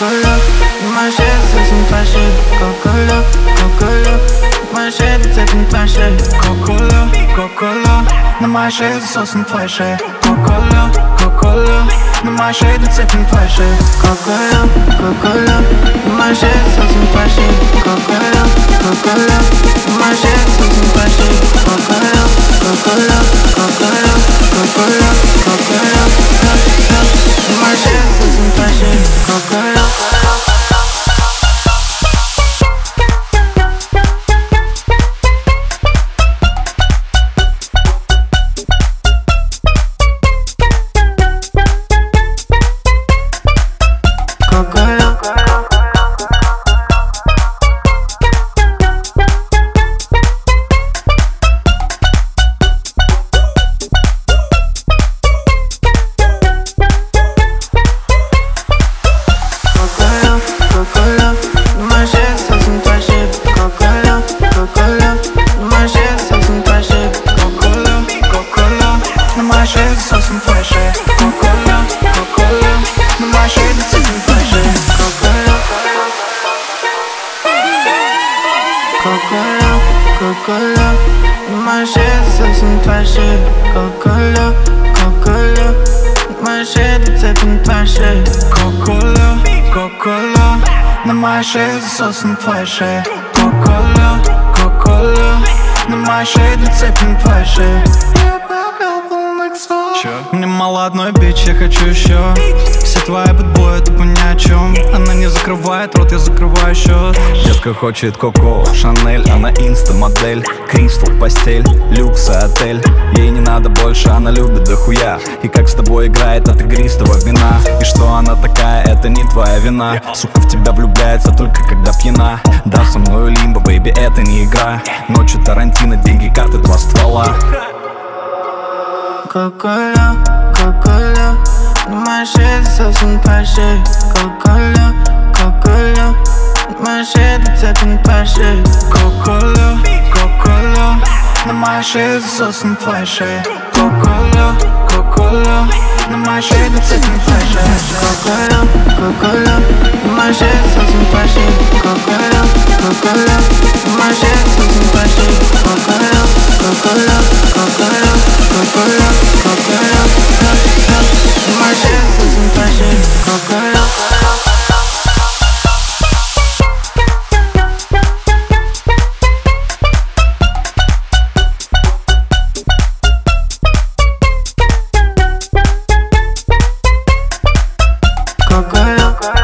Coca-Cola. Nummer 6 ist ein Flasche Coca-Cola, Coca-Cola. Nummer 6 ist ein Flasche Coca-Cola, Coca-Cola. Nummer 6 ist ein Flasche Coca-Cola, Coca-Cola. Nummer 6 ist ein Flasche Coca-Cola, Coca-Cola. Nummer 6 ist ein Flasche Coca-Cola, Coca-Cola. Nummer 6 ist ein Flasche Nummer 6 ist ein Flasche Coca-Cola Coca-Cola, Coca-Cola Nummer 6 ist ein Flasche Coca-Cola, Coca-Cola Nummer 6 ist ein Flasche Coca-Cola, Coca-Cola Nummer 6 ist ein Flasche Coca-Cola, Coca-Cola Nummer 6 ist Flasche Мне мало одной бич, я хочу еще Все твои бэтбои тупо ни о чем Она не закрывает рот, я закрываю счет Детка хочет Коко, Шанель Она инста-модель, Кристал, постель Люкс и отель. Ей не надо больше, она любит дохуя. И как с тобой играет от игристого вина? И что она такая, это не твоя вина. Сука в тебя влюбляется только когда пьяна. Да, со мною лимбо, бэйби, это не игра. Ночью Тарантино, деньги, карты, два ствола Coca-Cola, Coca-Cola. Nummer 6 ist ein Flasche Coca-Cola, Coca-Cola. Nummer 6 ist ein Flasche Coca-Cola, Coca-Cola. Nummer 6 ist ein Flasche Coca-Cola, Coca-Cola. Nummer 6 ist ein Flasche Coca-Cola, Coca-Cola. Nummer 6 ist ein Flasche Coca-Cola, Coca-Cola. Nummer 6 ist ein Flasche Coca-Cola, Coca-Cola, Coca-Cola loco, loco.